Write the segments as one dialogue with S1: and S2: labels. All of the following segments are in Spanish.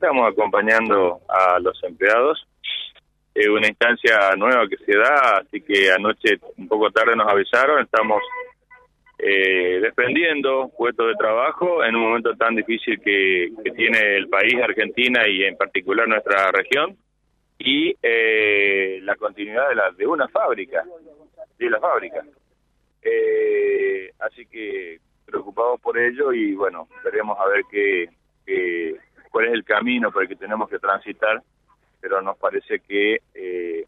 S1: Estamos acompañando a los empleados. Es una instancia nueva que se da, así que anoche un poco tarde nos avisaron. Estamos eh, defendiendo puestos de trabajo en un momento tan difícil que, tiene el país, Argentina y en particular nuestra región, y eh, la continuidad de, la, de una fábrica, de la fábrica. Eh, así que preocupados por ello y bueno, veremos a ver qué, qué cuál es el camino por el que tenemos que transitar, pero nos parece que eh,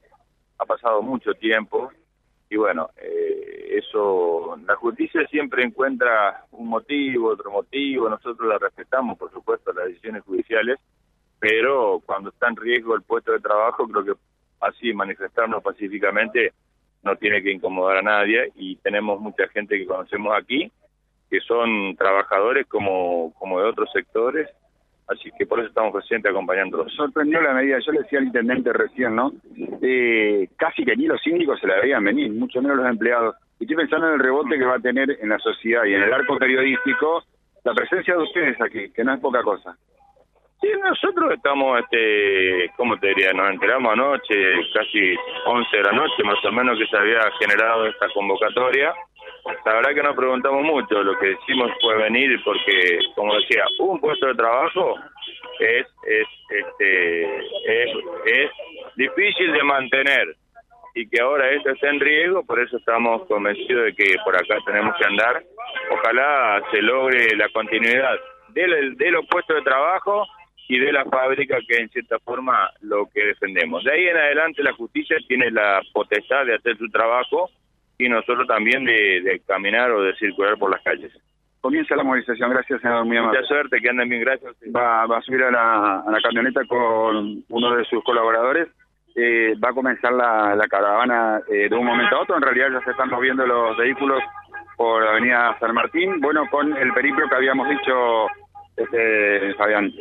S1: ha pasado mucho tiempo y bueno, eh, eso, la justicia siempre encuentra un motivo, otro motivo, nosotros la respetamos, por supuesto, las decisiones judiciales, pero cuando está en riesgo el puesto de trabajo, creo que así manifestarnos pacíficamente no tiene que incomodar a nadie y tenemos mucha gente que conocemos aquí que son trabajadores como, como de otros sectores Así que por eso estamos presentes acompañándolos.
S2: Sorprendió la medida, yo le decía al intendente recién, ¿no? Eh, casi que ni los síndicos se la veían venir, mucho menos los empleados. Y estoy pensando en el rebote que va a tener en la sociedad y en el arco periodístico la presencia de ustedes aquí, que no es poca cosa.
S1: Sí, nosotros estamos, este, ¿cómo te diría? Nos enteramos anoche, casi 11 de la noche más o menos, que se había generado esta convocatoria la verdad que nos preguntamos mucho, lo que decimos fue venir porque, como decía, un puesto de trabajo es es este es, es difícil de mantener y que ahora esto está en riesgo, por eso estamos convencidos de que por acá tenemos que andar. Ojalá se logre la continuidad de, de los puestos de trabajo y de la fábrica, que en cierta forma lo que defendemos. De ahí en adelante la justicia tiene la potestad de hacer su trabajo y nosotros también de, caminar o de circular por las calles.
S2: Comienza la movilización, gracias señor muy
S1: Mucha suerte, que anden bien, gracias.
S2: Va, va a subir a la, camioneta con uno de sus colaboradores. Eh, va a comenzar la, caravana eh, de un momento a otro. En realidad ya se están moviendo los vehículos por la avenida San Martín. Bueno, con el periplo que habíamos dicho, este, Fabián.